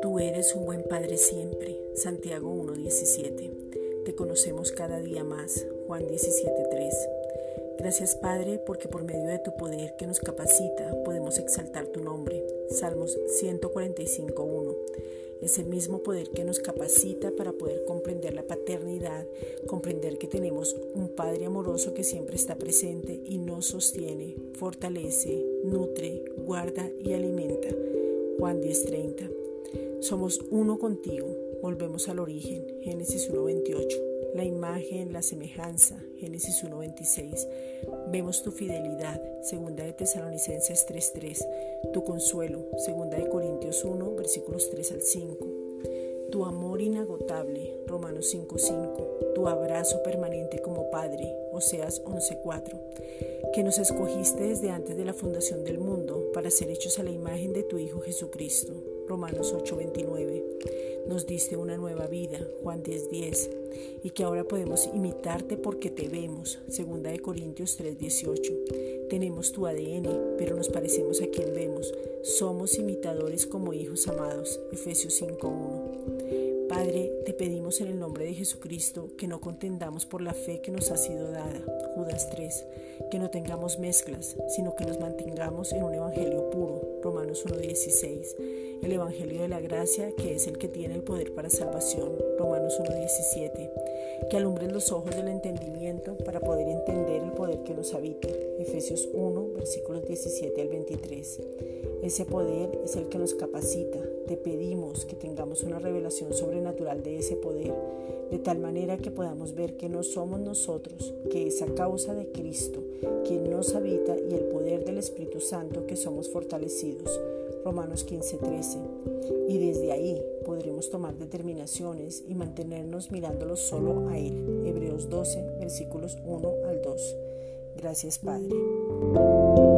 Tú eres un buen Padre siempre. Santiago 1.17. Te conocemos cada día más. Juan 17.3. Gracias Padre porque por medio de tu poder que nos capacita podemos exaltar tu nombre. Salmos 145.1. Ese mismo poder que nos capacita para poder comprender la paternidad, comprender que tenemos un Padre amoroso que siempre está presente y nos sostiene, fortalece, nutre, guarda y alimenta. Juan 10:30. Somos uno contigo, volvemos al origen, Génesis 1:28 la imagen, la semejanza, Génesis 1.26. Vemos tu fidelidad, segunda de Tesalonicenses 3.3, tu consuelo, segunda de Corintios 1, versículos 3 al 5, tu amor inagotable, Romanos 5.5, tu abrazo permanente como Padre, Oseas 11.4, que nos escogiste desde antes de la fundación del mundo para ser hechos a la imagen de tu Hijo Jesucristo, Romanos 8:29. Nos diste una nueva vida, Juan 10:10, y que ahora podemos imitarte porque te vemos, segunda de Corintios 3:18. Tenemos tu ADN, pero nos parecemos a quien vemos. Somos imitadores como hijos amados, Efesios 5:1. Padre, te pedimos en el nombre de Jesucristo que no contendamos por la fe que nos ha sido dada, Judas 3, que no tengamos mezclas, sino que nos mantengamos en un evangelio puro, Romanos 1:16 el Evangelio de la Gracia, que es el que tiene el poder para salvación, Romanos 1.17, que alumbre los ojos del entendimiento para poder entender el poder que nos habita, Efesios 1, versículos 17 al 23. Ese poder es el que nos capacita. Te pedimos que tengamos una revelación sobrenatural de ese poder, de tal manera que podamos ver que no somos nosotros, que es a causa de Cristo, quien nos habita y el poder del Espíritu Santo que somos fortalecidos. Romanos 15:13. Y desde ahí podremos tomar determinaciones y mantenernos mirándolo solo a Él. Hebreos 12, versículos 1 al 2. Gracias Padre.